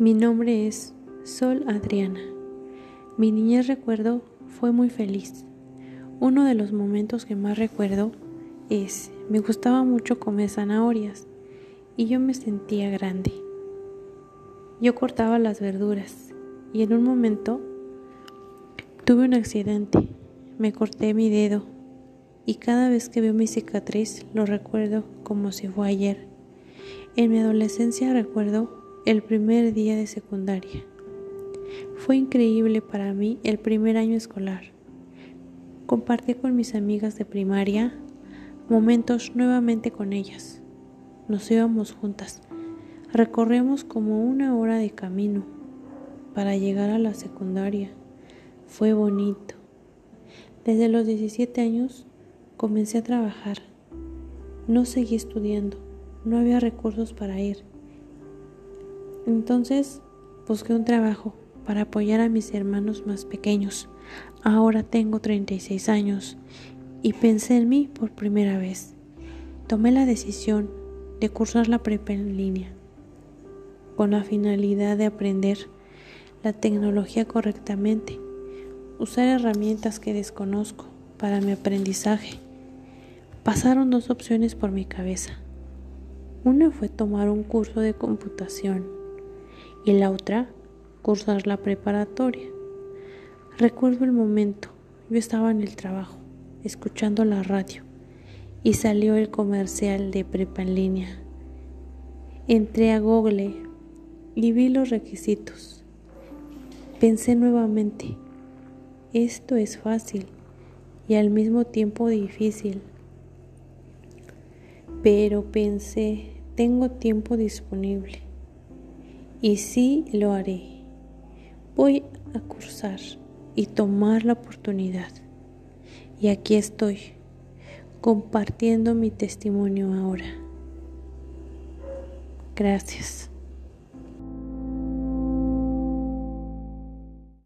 Mi nombre es Sol Adriana. Mi niñez recuerdo fue muy feliz. Uno de los momentos que más recuerdo es, me gustaba mucho comer zanahorias y yo me sentía grande. Yo cortaba las verduras y en un momento tuve un accidente. Me corté mi dedo y cada vez que veo mi cicatriz lo recuerdo como si fue ayer. En mi adolescencia recuerdo el primer día de secundaria. Fue increíble para mí el primer año escolar. Compartí con mis amigas de primaria momentos nuevamente con ellas. Nos íbamos juntas. Recorremos como una hora de camino para llegar a la secundaria. Fue bonito. Desde los 17 años comencé a trabajar. No seguí estudiando. No había recursos para ir. Entonces busqué un trabajo para apoyar a mis hermanos más pequeños. Ahora tengo 36 años y pensé en mí por primera vez. Tomé la decisión de cursar la prepa en línea con la finalidad de aprender la tecnología correctamente, usar herramientas que desconozco para mi aprendizaje. Pasaron dos opciones por mi cabeza. Una fue tomar un curso de computación y la otra cursar la preparatoria. Recuerdo el momento, yo estaba en el trabajo, escuchando la radio, y salió el comercial de prepa en línea. Entré a Google y vi los requisitos. Pensé nuevamente, esto es fácil y al mismo tiempo difícil. Pero pensé, tengo tiempo disponible y sí lo haré. Voy a cursar y tomar la oportunidad. Y aquí estoy, compartiendo mi testimonio ahora. Gracias.